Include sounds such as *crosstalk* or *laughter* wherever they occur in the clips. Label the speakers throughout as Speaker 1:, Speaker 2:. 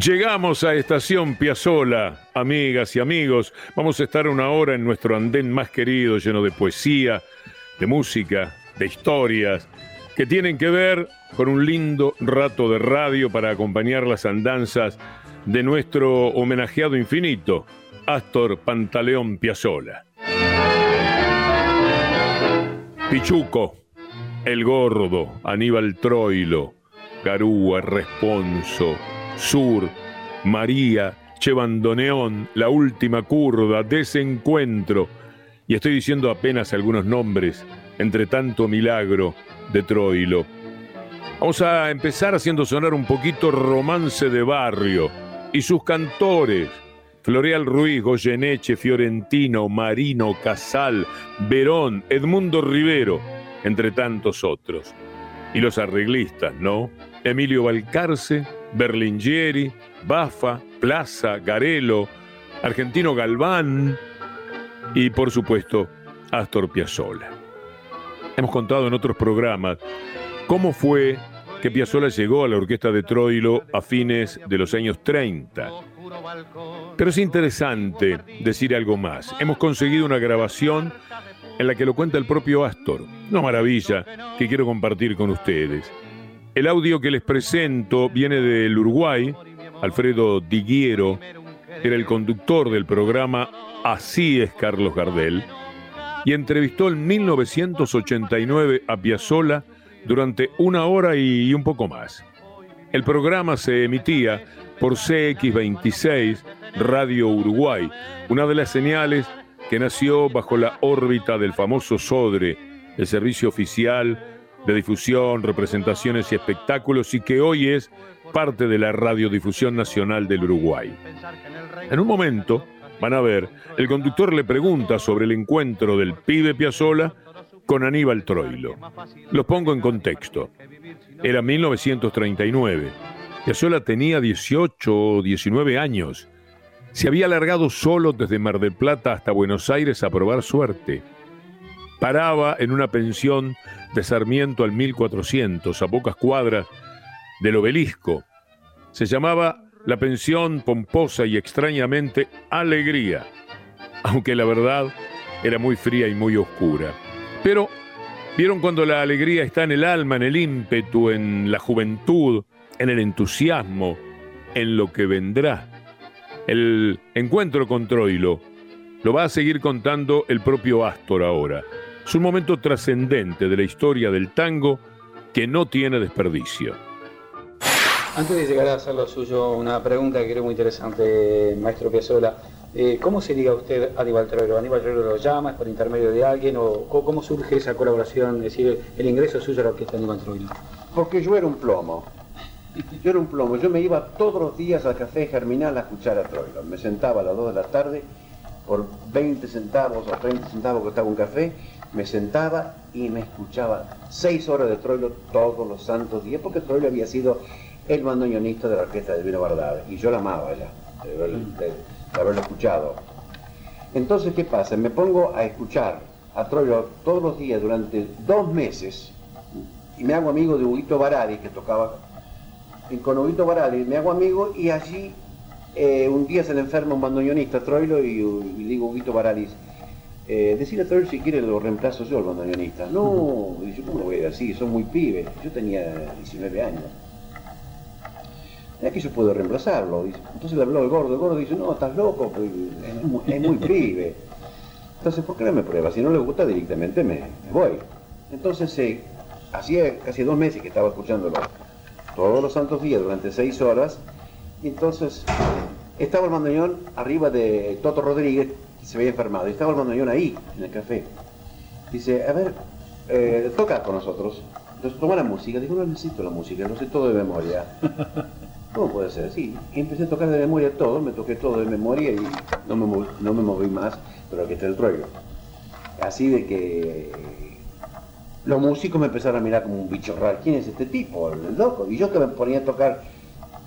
Speaker 1: Llegamos a Estación Piazzola, amigas y amigos. Vamos a estar una hora en nuestro andén más querido, lleno de poesía, de música, de historias, que tienen que ver con un lindo rato de radio para acompañar las andanzas de nuestro homenajeado infinito, Astor Pantaleón Piazzola. Pichuco, El Gordo, Aníbal Troilo, Garúa, Responso, Sur, María, Chevandoneón, La Última Curda, Desencuentro, y estoy diciendo apenas algunos nombres, entre tanto milagro de Troilo. Vamos a empezar haciendo sonar un poquito Romance de Barrio y sus cantores. Floreal Ruiz, Goyeneche, Fiorentino, Marino, Casal, Verón, Edmundo Rivero, entre tantos otros. Y los arreglistas, ¿no? Emilio Balcarce, Berlingieri, Bafa, Plaza, Garelo, Argentino Galván y por supuesto Astor Piazzolla. Hemos contado en otros programas cómo fue que Piazzolla llegó a la orquesta de Troilo a fines de los años 30. Pero es interesante decir algo más. Hemos conseguido una grabación en la que lo cuenta el propio Astor. Una maravilla que quiero compartir con ustedes. El audio que les presento viene del Uruguay. Alfredo Diguiero era el conductor del programa Así es Carlos Gardel y entrevistó en 1989 a Piazzolla durante una hora y un poco más. El programa se emitía por CX26 Radio Uruguay, una de las señales que nació bajo la órbita del famoso SODRE, el servicio oficial de difusión, representaciones y espectáculos y que hoy es parte de la Radiodifusión Nacional del Uruguay. En un momento, van a ver, el conductor le pregunta sobre el encuentro del pibe Piazzola con Aníbal Troilo. Los pongo en contexto. Era 1939. Piazzola tenía 18 o 19 años. Se había alargado solo desde Mar del Plata hasta Buenos Aires a probar suerte. Paraba en una pensión de Sarmiento al 1400, a pocas cuadras del obelisco. Se llamaba la pensión pomposa y extrañamente Alegría, aunque la verdad era muy fría y muy oscura. Pero, ¿vieron cuando la alegría está en el alma, en el ímpetu, en la juventud, en el entusiasmo, en lo que vendrá? El encuentro con Troilo lo va a seguir contando el propio Astor ahora. Es un momento trascendente de la historia del tango que no tiene desperdicio.
Speaker 2: Antes de llegar a hacer lo suyo, una pregunta que creo muy interesante, maestro Piazzolla. Eh, ¿Cómo se liga usted a Aníbal Troilo? ¿Aníbal Troilo lo llama? ¿Es por intermedio de alguien? ¿O cómo surge esa colaboración, es decir, el ingreso suyo a la orquesta de Aníbal Troilo?
Speaker 3: Porque yo era un plomo. Yo era un plomo. Yo me iba todos los días al café Germinal a escuchar a Troilo. Me sentaba a las 2 de la tarde por 20 centavos o 30 centavos que estaba un café me sentaba y me escuchaba seis horas de Troilo todos los santos días, porque Troilo había sido el bandoneonista de la orquesta de Vino Bardave, y yo la amaba ya, de, haberlo escuchado. Entonces, ¿qué pasa? Me pongo a escuchar a Troilo todos los días durante dos meses, y me hago amigo de Huguito Barari, que tocaba y con Huguito Barari, me hago amigo, y allí eh, un día se le enferma un bandoneonista, Troilo, y, y digo Huguito Barari, eh, decirle a Troilo si quiere lo reemplazo yo, el bandoneonista. No, dice, ¿cómo lo voy a decir? Son muy pibes. Yo tenía 19 años. Es que yo puedo reemplazarlo. Entonces le habló el gordo. El gordo dice, no, estás loco, pues, es, muy, *laughs* pibe. Entonces, ¿por qué no me prueba? Si no le gusta directamente me, voy. Entonces, eh, hacía casi dos meses que estaba escuchándolo todos los santos días durante seis horas. Y entonces estaba el bandoneón arriba de Toto Rodríguez, se había enfermado. Y estaba el bandoneón ahí, en el café. Dice, a ver, eh, toca con nosotros. Entonces toma la música. Digo, no necesito la música, lo sé todo de memoria. *laughs* ¿Cómo puede ser? Sí. Y empecé a tocar de memoria todo, me toqué todo de memoria y no me, moví, no me moví más pero que está el troilo. Así de que los músicos me empezaron a mirar como un bicho raro. ¿Quién es este tipo? El loco. Y yo que me ponía a tocar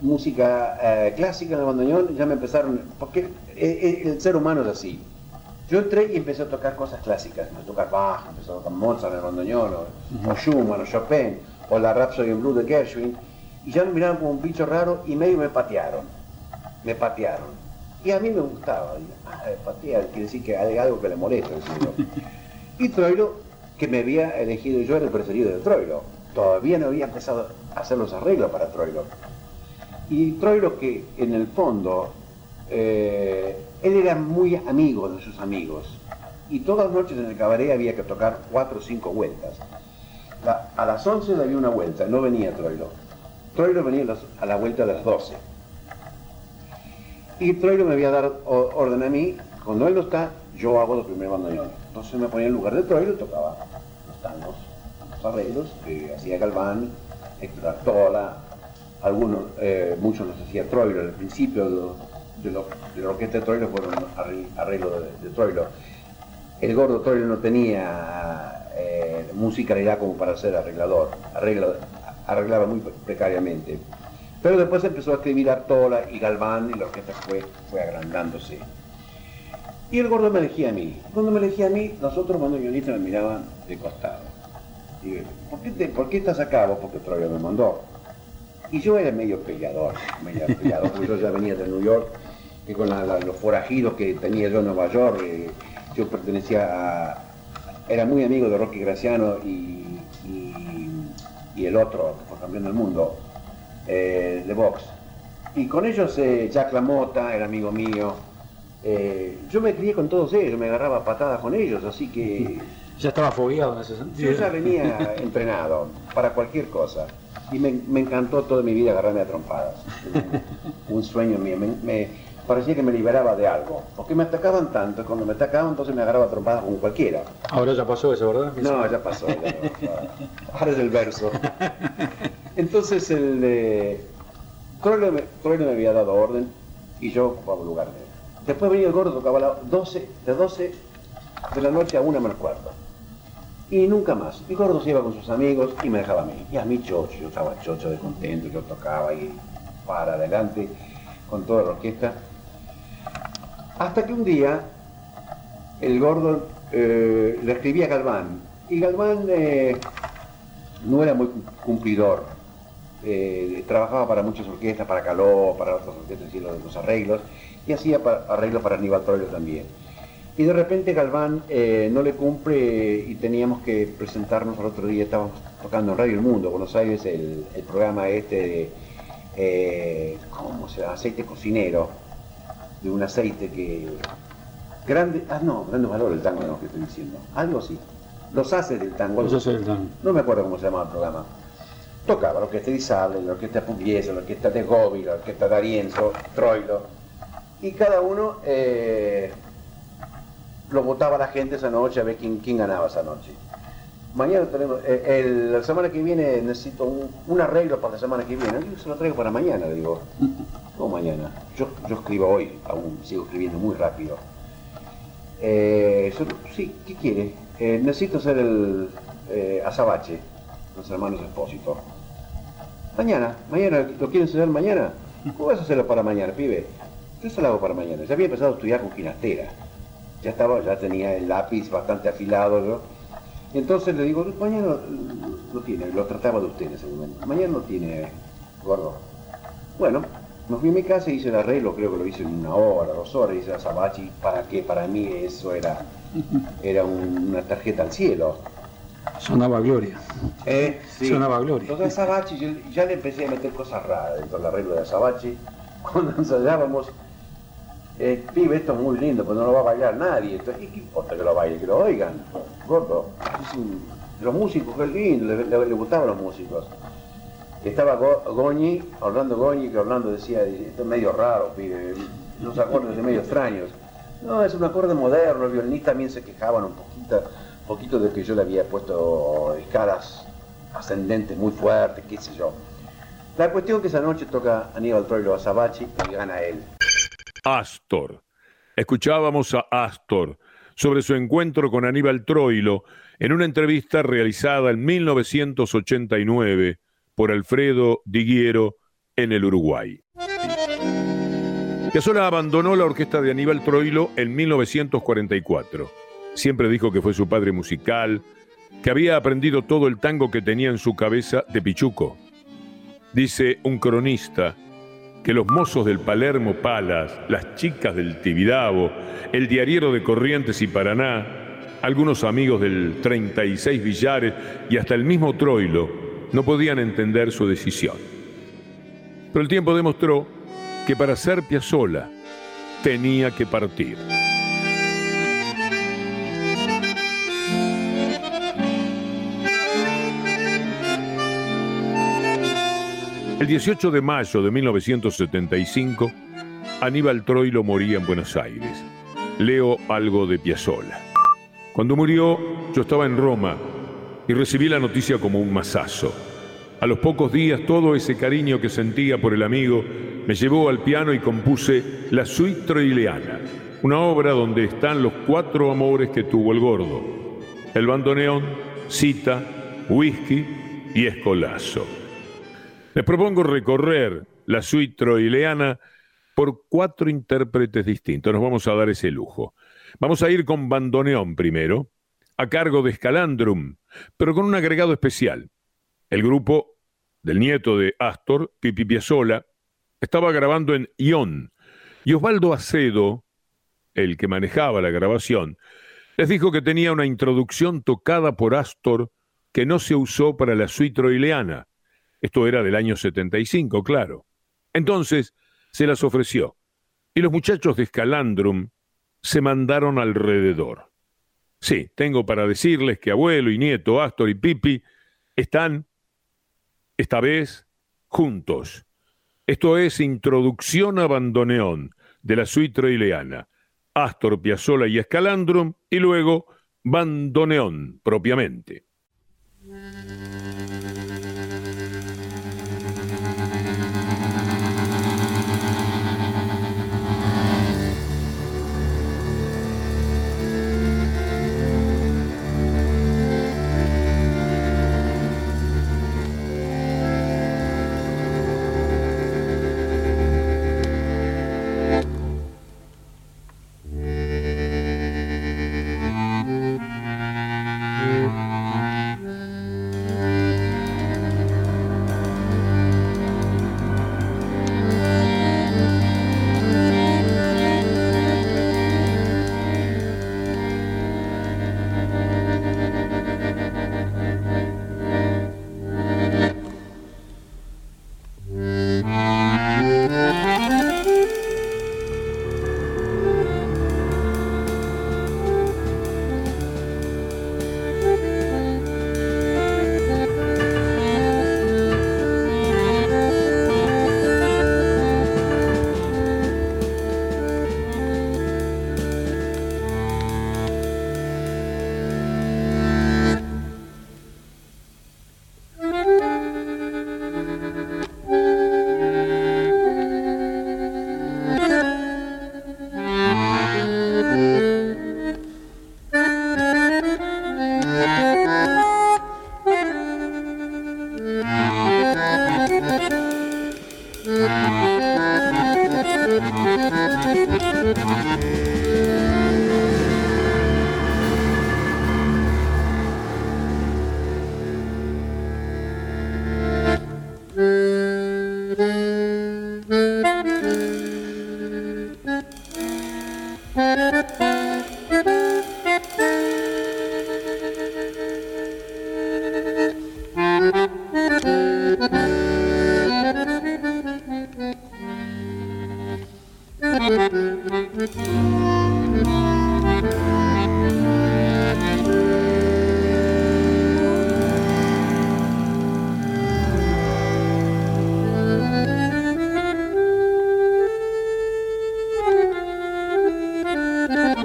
Speaker 3: música eh, clásica en el bandoneón, ya me empezaron... Porque eh, eh, el ser humano es así. Yo entré y empecé a tocar cosas clásicas. Empecé a tocar Bach, empecé a tocar Mozart en el bandoneón, o, o Schumann, o Chopin, o la Rhapsody in Blue de Gershwin. Y ya me miraron como un bicho raro y medio me patearon. Me patearon. Y a mí me gustaba. Ah, patear quiere decir que hay algo que le molesta. *laughs* Y Troilo, que me había elegido, yo era el preferido de Troilo. Todavía no había empezado a hacer los arreglos para Troilo. Y Troilo que en el fondo, eh, él era muy amigo de sus amigos. Y todas las noches en el cabaret había que tocar cuatro o cinco vueltas. A las 11 había una vuelta, no venía Troilo. Troilo venía a la vuelta de las 12. Y Troilo me había dado orden a mí, cuando él no está, yo hago los primeros bandoneones. Entonces me ponía en lugar de Troilo y tocaba los tangos, los arreglos que hacía Galván, Héctor Artola, algunos, eh, muchos los hacía Troilo. Al principio de, lo- de, la orquesta de Troilo fueron arre- arreglos de, Troilo. El gordo Troilo no tenía eh, musicalidad como para ser arreglador, arregla- arreglaba muy precariamente. Pero después empezó a escribir Artola y Galván y la orquesta fue, fue agrandándose. Y el gordo me elegía a mí. Cuando me elegía a mí, los otros bandoneonistas me miraban de costado. Y ¿por qué, te- ¿por qué estás acá vos? Porque Troilo me mandó. Y yo era medio peleador, medio peleador, porque yo ya venía de New York, y con la- la- los forajidos que tenía yo en Nueva York, eh, yo pertenecía a... Era muy amigo de Rocky Graciano y, y- y el otro, que fue campeón del mundo, eh, de box. Y con ellos, eh, Jack LaMotta era amigo mío. Eh, yo me crié con todos ellos, me agarraba patadas con ellos, así que *laughs*
Speaker 2: Ya estaba fogueado en ese sentido.
Speaker 3: yo ya venía entrenado para cualquier cosa. Y me, me encantó toda mi vida agarrarme a trompadas. Un, sueño mío. Me, me parecía que me liberaba de algo. Porque me atacaban tanto, y cuando me atacaban entonces me agarraba a trompadas con cualquiera.
Speaker 2: Ahora ya pasó eso, ¿verdad?
Speaker 3: No, ya pasó. ya. Ahora es el verso. Entonces el eh, Troilo me, me había dado orden y yo ocupaba el lugar de él. Después venía el gordo, tocaba a las 12, de 12 de la noche a una menos cuarto. Y nunca más. El gordo se iba con sus amigos y me dejaba a mí. Y a mí chocho, yo estaba chocho de contento, yo tocaba y para adelante con toda la orquesta. Hasta que un día el gordo eh, le escribía a Galván. Y Galván eh, no era muy cumplidor. Eh, trabajaba para muchas orquestas, para Caló, para otras orquestas, y los, los arreglos, y hacía arreglos para Aníbal Troilo también. Y de repente Galván eh, no le cumple y teníamos que presentarnos al otro día, estábamos tocando en Radio El Mundo, Buenos Aires, el, el programa este de, eh, ¿cómo se llama? Aceite cocinero, de un aceite que... Grande, ah no, grande valor el tango no que estoy diciendo, algo así. Los haces del tango. algo
Speaker 2: Eso es el tan-
Speaker 3: no me acuerdo cómo se llamaba el programa. Tocaba la orquesta de Isable, la orquesta Pugliese, la orquesta de Gobi, la orquesta de Arienzo, Troilo. Y cada uno eh, lo votaba la gente esa noche a ver quién, quién ganaba esa noche. Mañana tenemos, eh, el- la semana que viene necesito un, un arreglo para la semana que viene. Yo se lo traigo para mañana, le digo. *laughs* No mañana. Yo, yo escribo hoy, aún sigo escribiendo muy rápido. Eh, yo- sí, ¿qué quiere? Eh, necesito hacer el azabache, los hermanos Espósito. Mañana, mañana, ¿lo quieren hacer mañana? *laughs* ¿Cómo vas a hacerlo para mañana, pibe? Yo se lo hago para mañana. Ya había empezado a estudiar con ginastera. Ya estaba, ya tenía el lápiz bastante afilado, ¿no? Entonces le digo, mañana lo, lo tiene, lo trataba de usted en ese momento. Mañana lo tiene, gordo. Bueno, nos fui a mi casa y hice el arreglo, creo que lo hice en una hora, dos horas, hice azabache, para que para mí eso era, era un- una tarjeta al cielo.
Speaker 2: Sonaba Gloria.
Speaker 3: Eh, sí.
Speaker 2: Sonaba Gloria.
Speaker 3: Entonces Azabache, yo ya le empecé a meter cosas raras dentro del arreglo de Azabache. Cuando ensayábamos, pibe, esto es muy lindo, pero no lo va a bailar nadie. Entonces, ¿qué importa que lo baile? Que lo oigan. Gordo, los músicos, qué lindo, le, gustaban los músicos. Estaba Goñi, Orlando Goñi, que Orlando decía, esto es medio raro, pibe, unos acordes de medio extraños. No, es un acorde moderno, los violinistas también se quejaban un poquito, poquito de que yo le había puesto escalas ascendentes muy fuertes, qué sé yo. La cuestión que esa noche toca Aníbal Troilo a Sabachi y gana él.
Speaker 1: Astor. Escuchábamos a Astor sobre su encuentro con Aníbal Troilo en una entrevista realizada en 1989 por Alfredo Diguiero en el Uruguay. Piazzolla abandonó la orquesta de Aníbal Troilo en 1944. Siempre dijo que fue su padre musical, que había aprendido todo el tango que tenía en su cabeza de Pichuco. Dice un cronista que los mozos del Palermo Palas, las chicas del Tibidabo, el diariero de Corrientes y Paraná, algunos amigos del 36 Villares y hasta el mismo Troilo no podían entender su decisión. Pero el tiempo demostró que para ser Piazzolla tenía que partir. El 18 de mayo de 1975, Aníbal Troilo moría en Buenos Aires. Leo algo de Piazzolla. Cuando murió, yo estaba en Roma y recibí la noticia como un masazo. A los pocos días todo ese cariño que sentía por el amigo me llevó al piano y compuse La Suite Troileana, una obra donde están los cuatro amores que tuvo el gordo. El bandoneón, cita, whisky y escolazo. Les propongo recorrer la suite troileana por cuatro intérpretes distintos. Nos vamos a dar ese lujo. Vamos a ir con bandoneón primero, a cargo de Scalandrum, pero con un agregado especial. El grupo del nieto de Astor, Pipi Piazzolla, estaba grabando en Ion y Osvaldo Acedo, el que manejaba la grabación, les dijo que tenía una introducción tocada por Astor que no se usó para la suite troileana. Esto era del año 75, claro. Entonces se las ofreció y los muchachos de Scalandrum se mandaron alrededor. Sí, tengo para decirles que abuelo y nieto, Astor y Pipi, están esta vez juntos. Esto es Introducción a Bandoneón de la suite troileana, Astor Piazzolla y Escalandrum, y luego Bandoneón propiamente.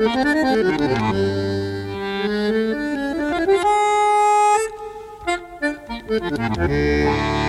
Speaker 1: Thank you.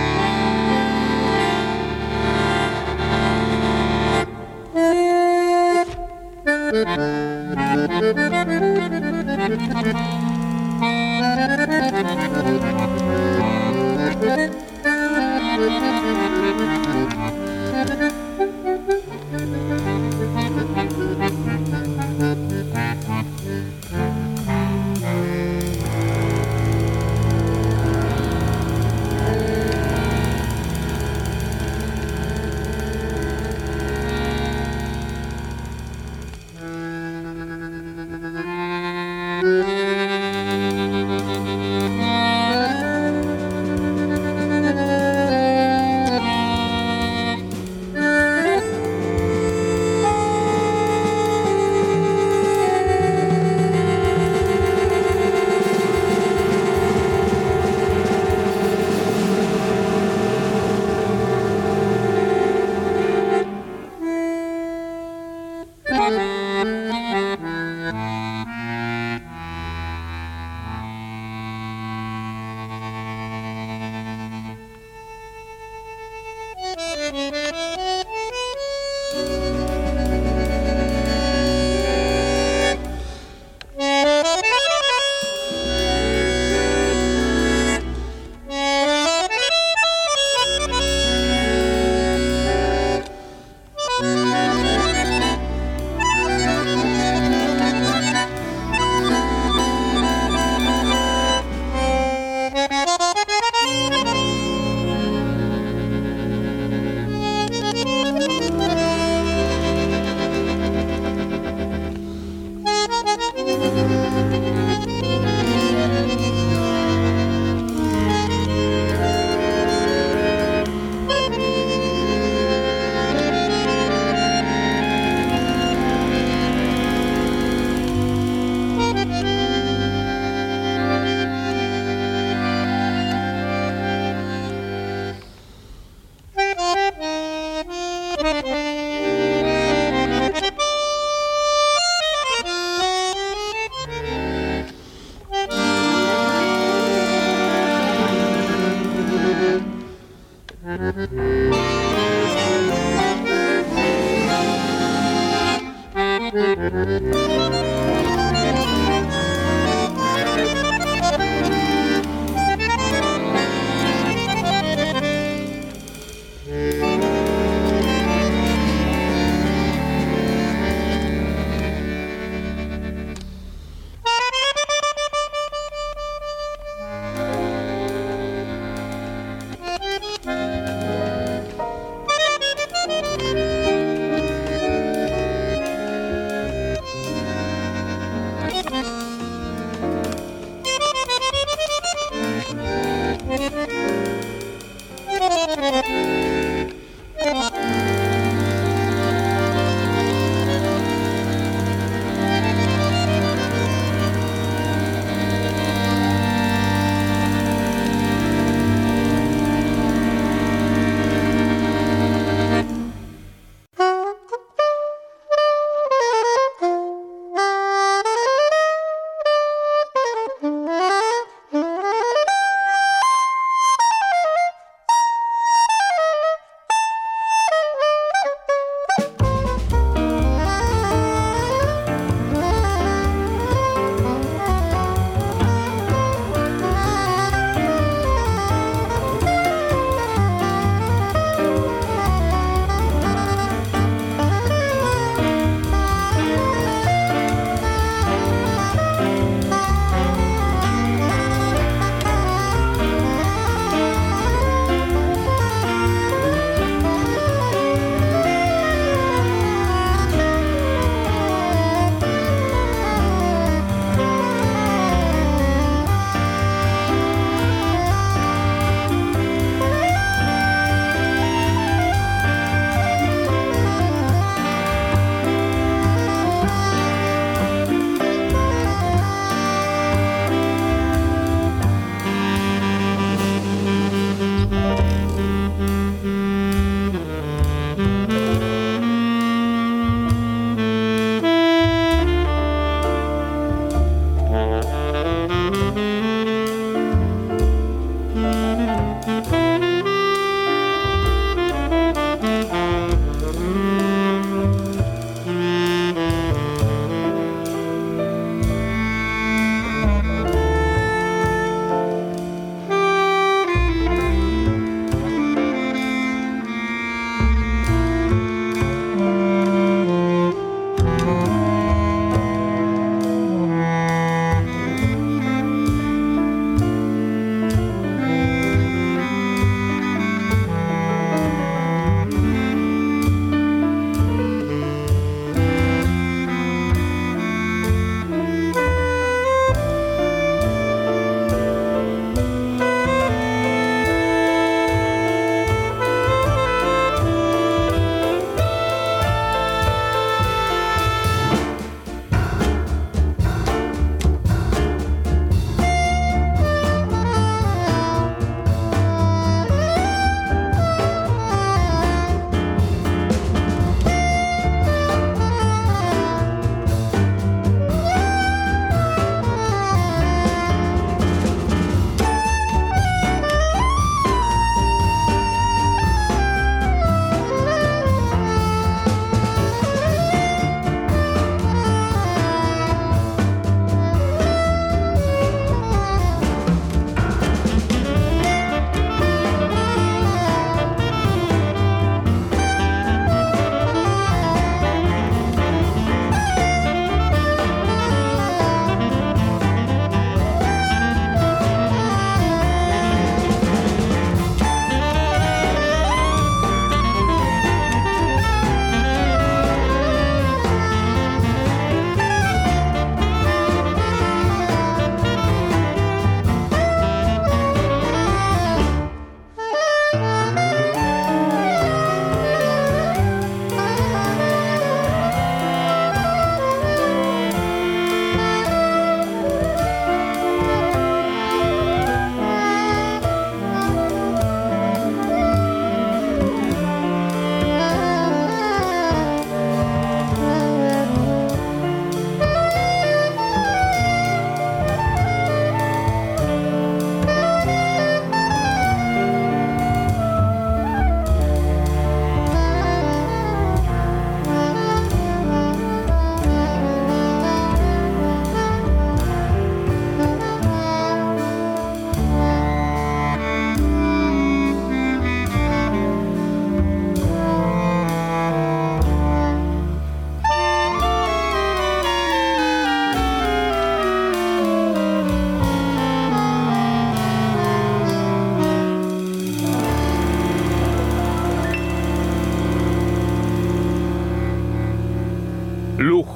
Speaker 1: Bye.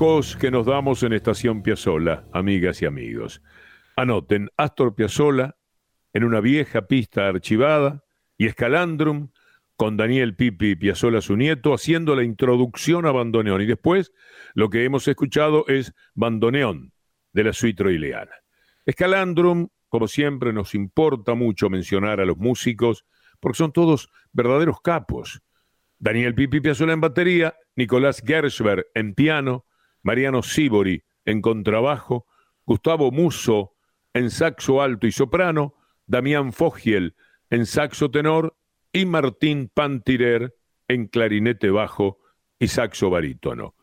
Speaker 1: Que nos damos en Estación Piazzola, amigas y amigos. Anoten Astor Piazzola en una vieja pista archivada y Escalandrum con Daniel Pipi Piazzola, su nieto, haciendo la introducción a Bandoneón. Y después lo que hemos escuchado es Bandoneón de la suite troileana. Escalandrum, como siempre, nos importa mucho mencionar a los músicos porque son todos verdaderos capos. Daniel Pipi Piazzola en batería, Nicolás Gershberg en piano, Mariano Sibori en contrabajo, Gustavo Musso en saxo alto y soprano, Damián Fogiel en saxo tenor y Martín Pantirer en clarinete bajo y saxo barítono.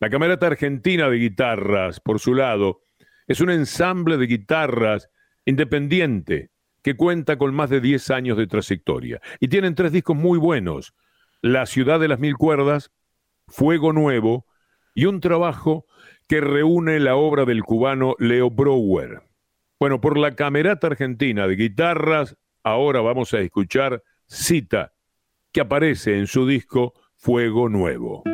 Speaker 1: La Camerata Argentina de Guitarras, por su lado, es un ensamble de guitarras independiente que cuenta con más de 10 años de trayectoria y tienen tres discos muy buenos, La ciudad de las mil cuerdas, Fuego Nuevo y un trabajo que reúne la obra del cubano Leo Brouwer. Bueno, por la Camerata Argentina de Guitarras, ahora vamos a escuchar Cita, que aparece en su disco Fuego Nuevo.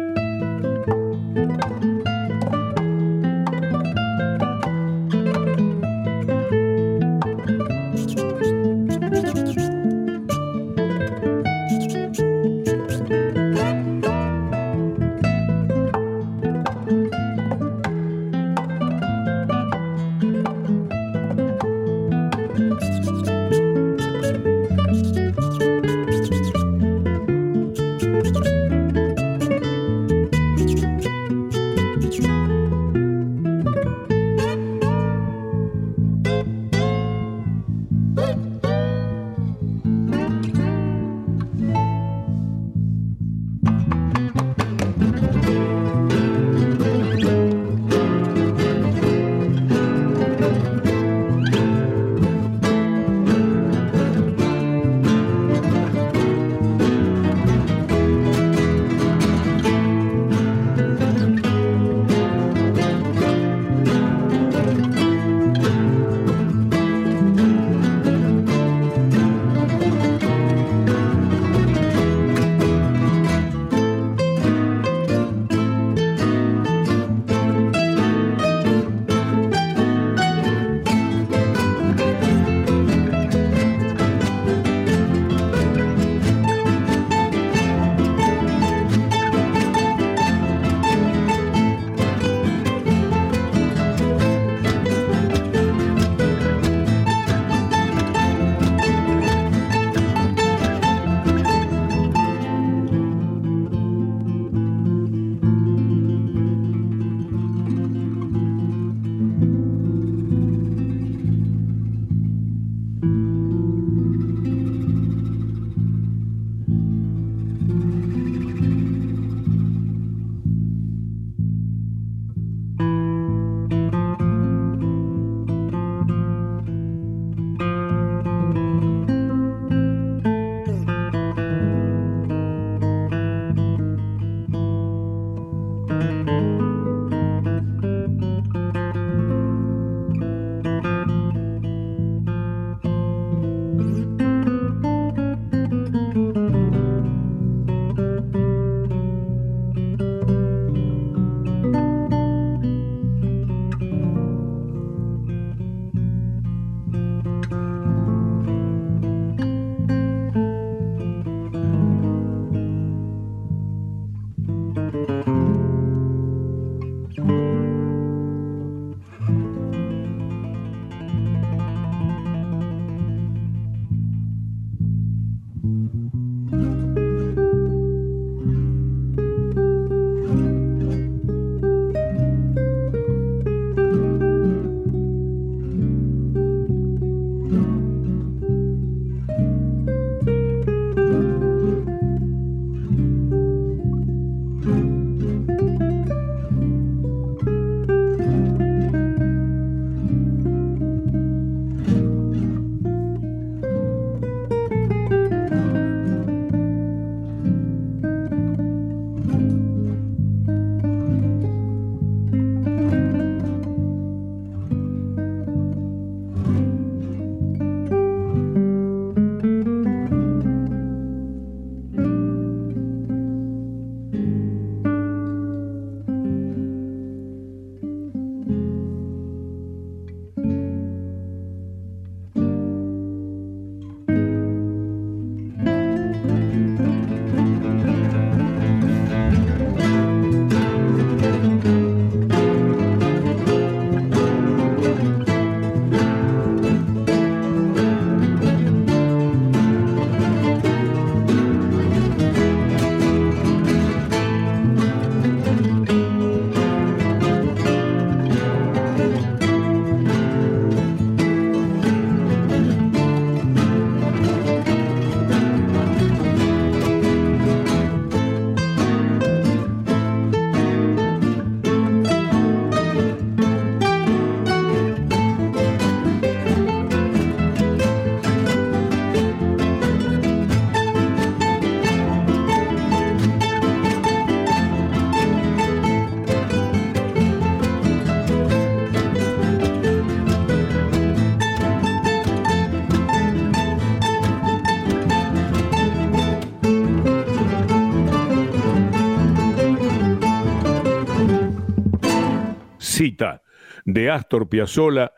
Speaker 1: De Astor Piazzolla,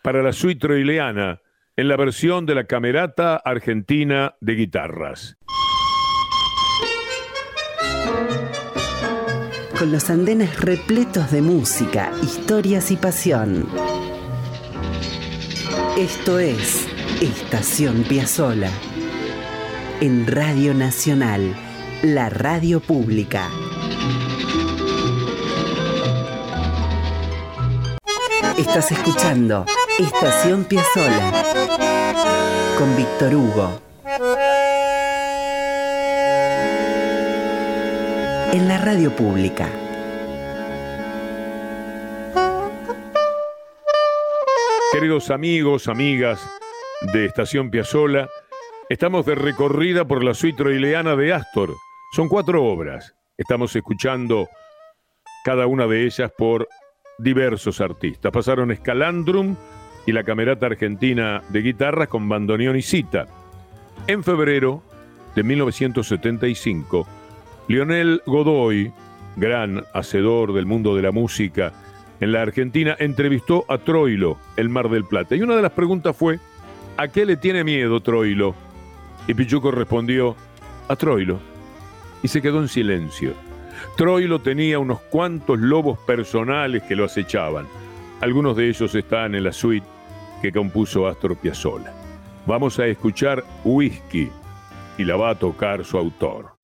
Speaker 1: para la suite troileana, en la versión de la Camerata Argentina de Guitarras.
Speaker 4: Con los andenes repletos de música, historias y pasión. Esto es Estación Piazzola. En Radio Nacional, la radio pública. Estás escuchando Estación Piazzola con Víctor Hugo. En la radio pública.
Speaker 1: Queridos amigos, amigas de Estación Piazzola, estamos de recorrida por la suite troileana de Astor. Son cuatro obras. Estamos escuchando cada una de ellas por diversos artistas. Pasaron Escalandrum y la Camerata Argentina de Guitarras con bandoneón y cita. En febrero de 1975, Lionel Godoy, gran hacedor del mundo de la música en la Argentina, entrevistó a Troilo, el Mar del Plata. Y una de las preguntas fue, ¿a qué le tiene miedo Troilo? Y Pichuco respondió, a Troilo. Y se quedó en silencio. Troilo tenía unos cuantos lobos personales que lo acechaban. Algunos de ellos están en la suite que compuso Astor Piazzolla. Vamos a escuchar Whisky y la va a tocar su autor.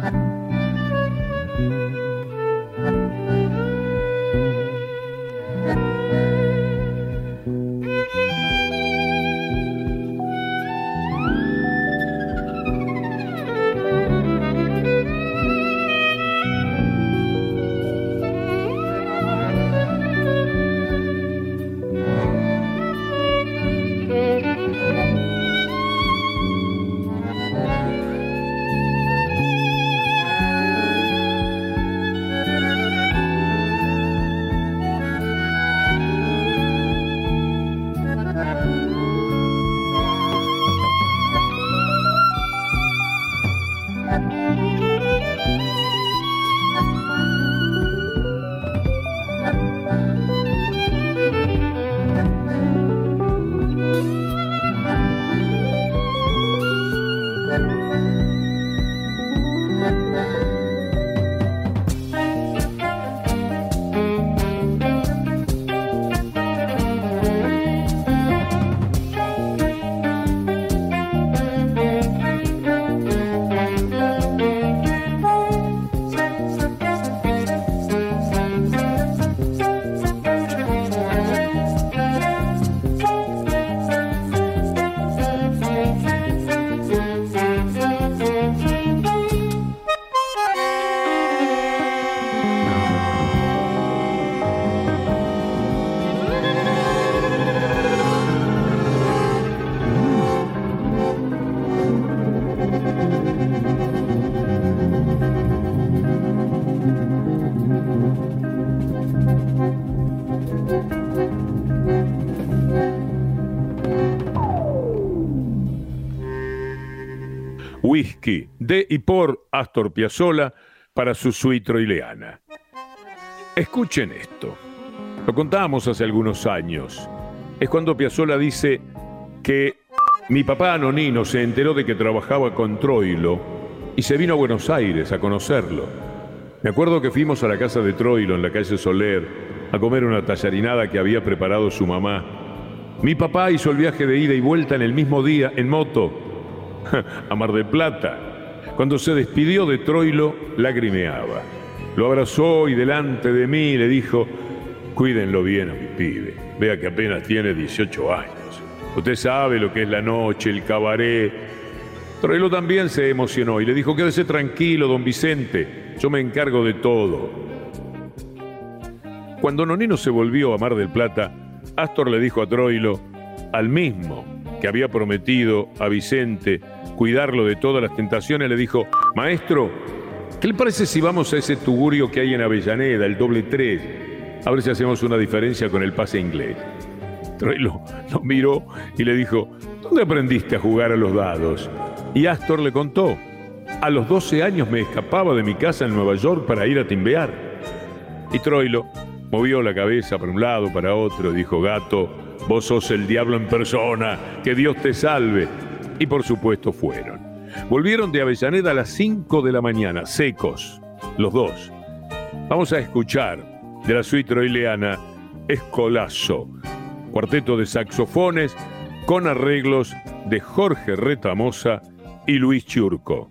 Speaker 1: Bye. Whisky de y por Astor Piazzolla para su suite troileana. Escuchen esto. Lo contábamos hace algunos años. Es cuando Piazzolla dice que mi papá Anonino se enteró de que trabajaba con Troilo y se vino a Buenos Aires a conocerlo. Me acuerdo que fuimos a la casa de Troilo en la calle Soler a comer una tallarinada que había preparado su mamá. Mi papá hizo el viaje de ida y vuelta en el mismo día en moto *laughs* a Mar del Plata. Cuando se despidió de Troilo, lagrimeaba. Lo abrazó y delante de mí le dijo, cuídenlo bien a mi pibe, vea que apenas tiene 18 años. Usted sabe lo que es la noche, el cabaret. Troilo también se emocionó y le dijo, quédese tranquilo, don Vicente, yo me encargo de todo. Cuando Nonino se volvió a Mar del Plata, Astor le dijo a Troilo, al mismo que había prometido a Vicente cuidarlo de todas las tentaciones, le dijo, maestro, ¿qué le parece si vamos a ese tugurio que hay en Avellaneda, el doble tres? A ver si hacemos una diferencia con el pase inglés. Troilo lo miró y le dijo, ¿dónde aprendiste a jugar a los dados? Y Astor le contó, a los 12 años me escapaba de mi casa en Nueva York para ir a timbear. Y Troilo movió la cabeza para un lado, para otro, dijo, gato, vos sos el diablo en persona, que Dios te salve. Y por supuesto fueron. Volvieron de Avellaneda a las 5 de la mañana, secos, los dos. Vamos a escuchar de la suite troileana Escolazo, cuarteto de saxofones con arreglos de Jorge Retamosa y Luis Churco.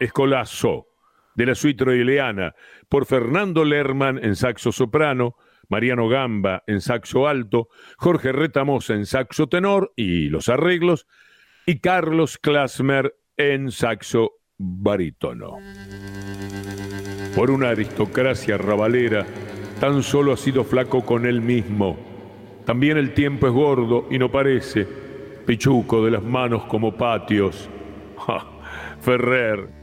Speaker 1: Escolazo, de la suite por Fernando Lerman en saxo soprano, Mariano Gamba en saxo alto, Jorge Retamosa en saxo tenor y los arreglos, y Carlos Klasmer en saxo barítono. Por una aristocracia rabalera, tan solo ha sido flaco con él mismo. También el tiempo es gordo y no parece, pichuco de las manos como patios. Ferrer,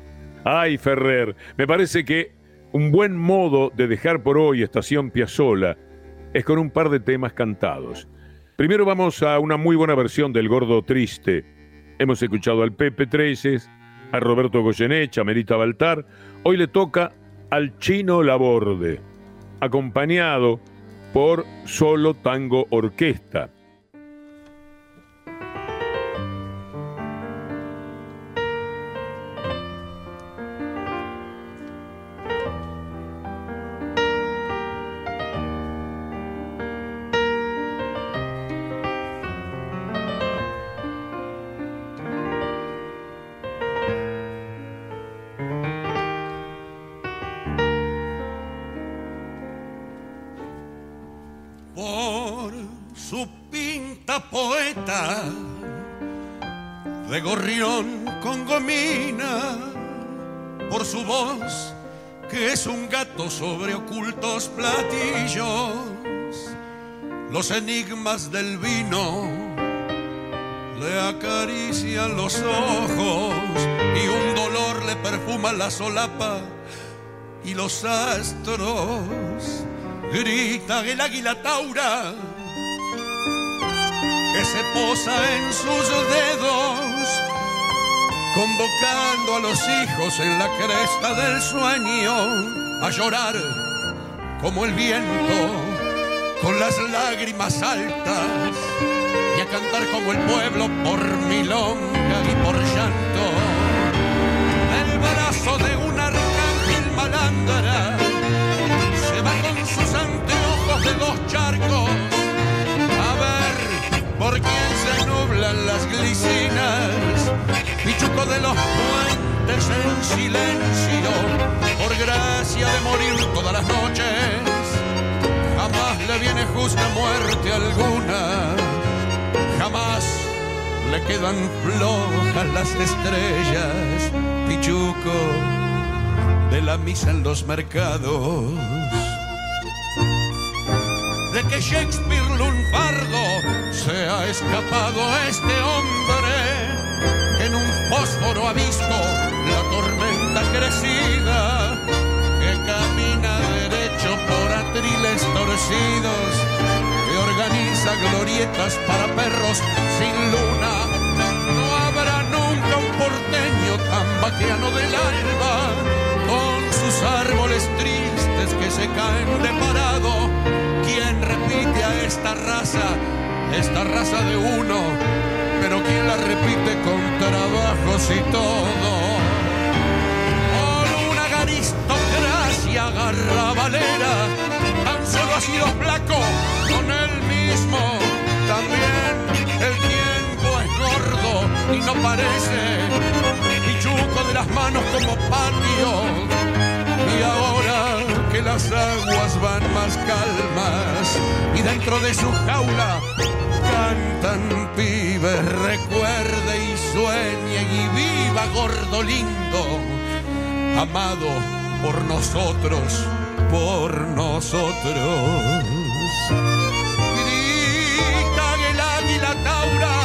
Speaker 1: ay Ferrer, me parece que un buen modo de dejar por hoy Estación Piazzola es con un par de temas cantados. Primero vamos a una muy buena versión del Gordo Triste. Hemos escuchado al Pepe Treces, a Roberto Goyeneche, a Merita Baltar. Hoy le toca al Chino Laborde, acompañado por Solo Tango Orquesta.
Speaker 5: Los enigmas del vino le acarician los ojos y un dolor le perfuma la solapa y los astros grita el águila taura que se posa en sus dedos convocando a los hijos en la cresta del sueño a llorar como el viento con las lágrimas altas y a cantar como el pueblo por milonga y por llanto. El brazo de un arcángel malandra se va con sus anteojos de dos charcos a ver por quién se nublan las glicinas, pichuco de los puentes en silencio por gracia de morir todas las noches, le viene justa muerte alguna, jamás le quedan flojas las estrellas, pichuco de la misa en los mercados. De que Shakespeare lunfardo se ha escapado este hombre que en un fósforo ha visto la tormenta crecida que camina derecho por torcidos que organiza glorietas para perros sin luna. No habrá nunca un porteño tan vaqueano del alba con sus árboles tristes que se caen de parado. ¿Quién repite a esta raza, esta raza de uno? Pero ¿quién la repite con trabajos y todo? Sido flaco con él mismo. También el tiempo es gordo y no parece pichuco de las manos como patio. Y ahora que las aguas van más calmas y dentro de su jaula cantan pibes, recuerde y sueñe y viva gordo lindo amado por nosotros, por nosotros. Grita el águila taura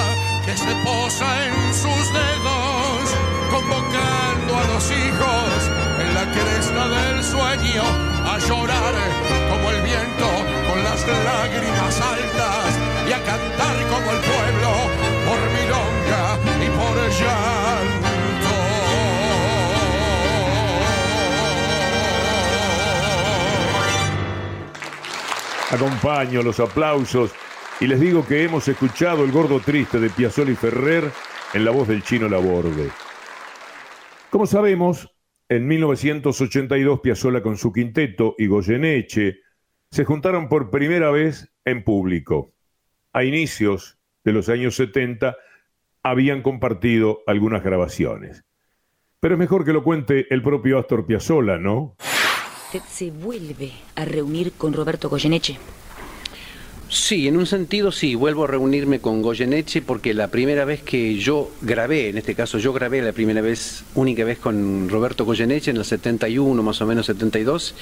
Speaker 5: que se posa en sus dedos, convocando a los hijos en la cresta del sueño a llorar como el viento con las lágrimas altas y a cantar como el pueblo por milonga y por llanto.
Speaker 1: Acompaño los aplausos y les digo que hemos escuchado El Gordo Triste de Piazzolla y Ferrer en la voz del chino Laborde. Como sabemos, en 1982 Piazzolla con su quinteto y Goyeneche se juntaron por primera vez en público. A inicios de los años 70 habían compartido algunas grabaciones. Pero es mejor que lo cuente el propio Astor Piazzolla, ¿no?
Speaker 6: Usted se vuelve a reunir con Roberto Goyeneche.
Speaker 3: Sí, en un sentido sí, vuelvo a reunirme con Goyeneche porque la primera vez que yo grabé, en este caso yo grabé la primera vez, única vez con Roberto Goyeneche en el 71, más o menos 72,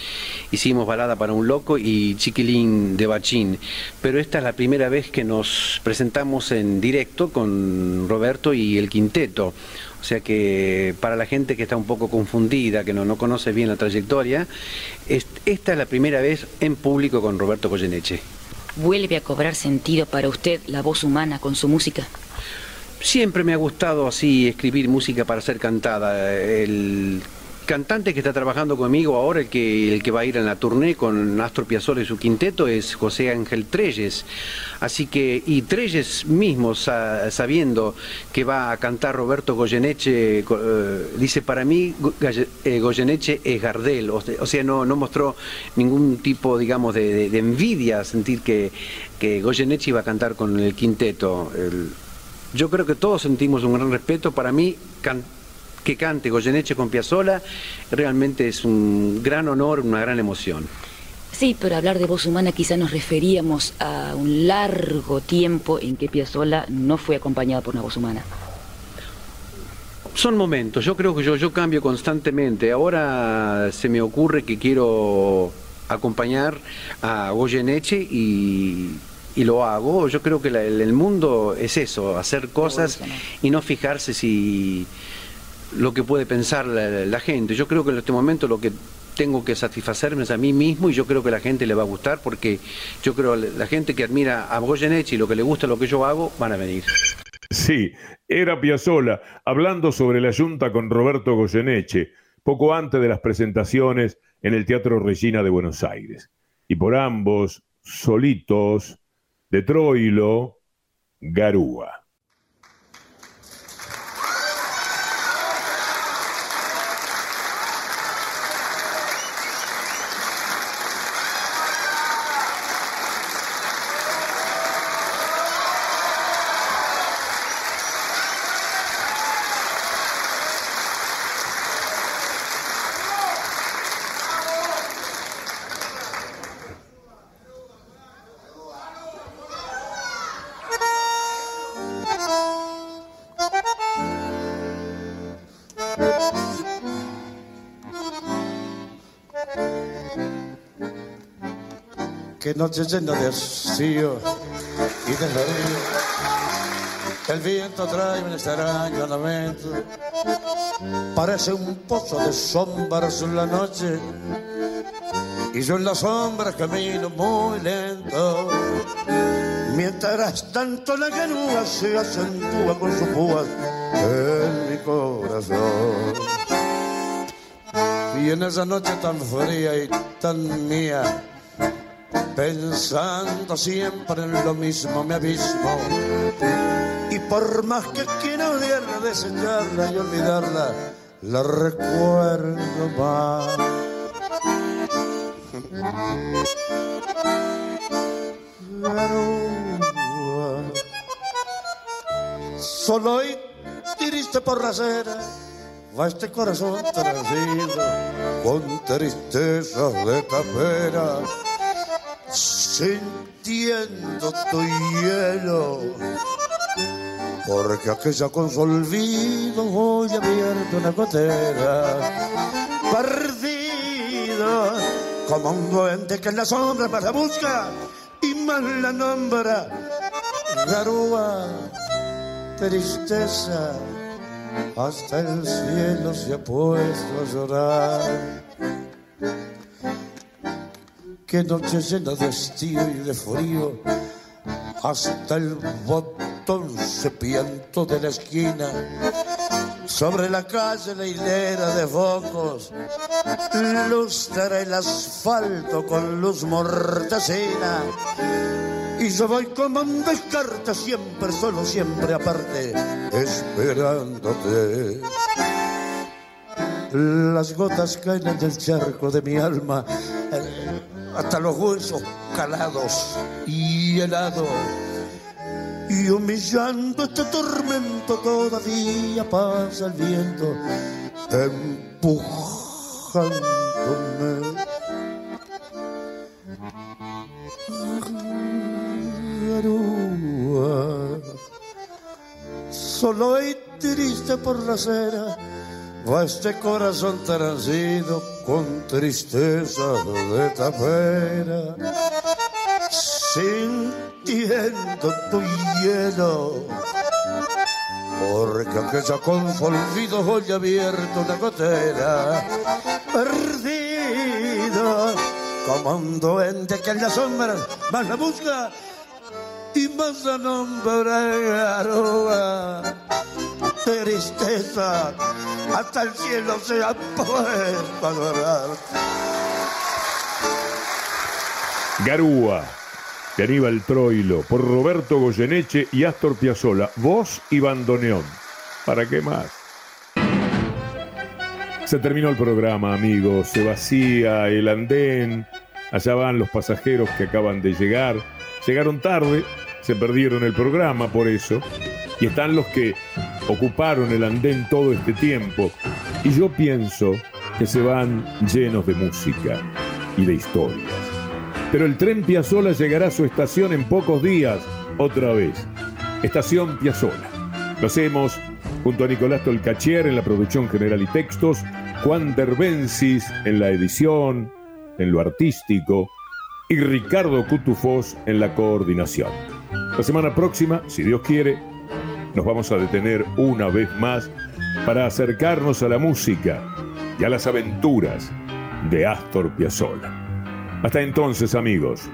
Speaker 3: hicimos Balada para un Loco y Chiquilín de Bachín, pero esta es la primera vez que nos presentamos en directo con Roberto y el quinteto. O sea que para la gente que está un poco confundida, que no, no conoce bien la trayectoria, esta es la primera vez en público con Roberto Goyeneche.
Speaker 6: ¿Vuelve a cobrar sentido para usted la voz humana con su música?
Speaker 3: Siempre me ha gustado así escribir música para ser cantada. El cantante que está trabajando conmigo ahora, el que, el que va a ir en la tournée con Astro Piazzolla y su quinteto, es José Ángel Treyes. Así que, y Treyes mismo, sabiendo que va a cantar Roberto Goyeneche, eh, dice, para mí eh, Goyeneche es Gardel, o, sea, no, no mostró ningún tipo, digamos, de, envidia sentir que Goyeneche iba a cantar con el quinteto. yo creo que todos sentimos un gran respeto. Para mí, que cante Goyeneche con Piazzola realmente es un gran honor, una gran emoción.
Speaker 6: Sí, pero hablar de voz humana quizá nos referíamos a un largo tiempo en que Piazzola no fue acompañado por una voz humana.
Speaker 3: Son momentos, yo creo que yo, yo cambio constantemente. Ahora se me ocurre que quiero acompañar a Goyeneche y, y lo hago. Yo creo que el, mundo es eso, hacer cosas y no fijarse si lo que puede pensar la, gente. Yo creo que en este momento lo que tengo que satisfacerme es a mí mismo y yo creo que a la gente le va a gustar porque yo creo que la gente que admira a Goyeneche y lo que le gusta lo que yo hago van a venir.
Speaker 1: Sí, era Piazzola hablando sobre la Junta con Roberto Goyeneche, poco antes de las presentaciones en el Teatro Regina de Buenos Aires. Y por ambos, solitos, de Troilo, Garúa.
Speaker 7: Noche llena de hastío y de frío. El viento trae un extraño lamento, parece un pozo de sombras en la noche, y yo en la sombra camino muy lento. Mientras tanto la ganúa se acentúa con su púas en mi corazón. Y en esa noche tan fría y tan mía, pensando siempre en lo mismo me abismo. Y por más que quiera odiarla, desecharla y olvidarla, la recuerdo más. Solo y triste por la acera va este corazón transido con tristeza de tapera sintiendo tu hielo. Porque aquella con su olvido hoy abierto una gotera, perdido como un duende que en la sombra para busca y más la nombra. Garúa, tristeza, hasta el cielo se ha puesto a llorar Qué noche llena de estío y de frío, hasta el botón sepiento de la esquina. Sobre la calle la hilera de focos lustra el asfalto con luz mortecina. Y yo voy como un descarte siempre, solo siempre aparte, esperándote. Las gotas caen en el charco de mi alma hasta los huesos calados y helados. Y humillando este tormento todavía pasa el viento empujándome. Solo y triste por la acera este corazón transido con tristeza de tapera, sintiendo tu hielo. Porque aquella con su olvido hoy abierto una gotera perdida como un duende que en la sombra más la busca y más la nombra tristeza hasta el cielo se ha puesto a llorar
Speaker 1: Garúa de Aníbal Troilo, por Roberto Goyeneche y Astor Piazzolla, voz y bandoneón. ¿Para qué más? Se terminó el programa, amigos. Se vacía el andén. Allá van los pasajeros que acaban de llegar. Llegaron tarde, se perdieron el programa por eso. Y están los que ocuparon el andén todo este tiempo. Y yo pienso que se van llenos de música y de historias. Pero el tren Piazzola llegará a su estación en pocos días, otra vez. Estación Piazzola. Lo hacemos junto a Nicolás Tolcachier en la producción general y textos, Juan Derbensis en la edición, en lo artístico, y Ricardo Cutufós en la coordinación. La semana próxima, si Dios quiere, nos vamos a detener una vez más para acercarnos a la música y a las aventuras de Astor Piazzolla. Hasta entonces, amigos.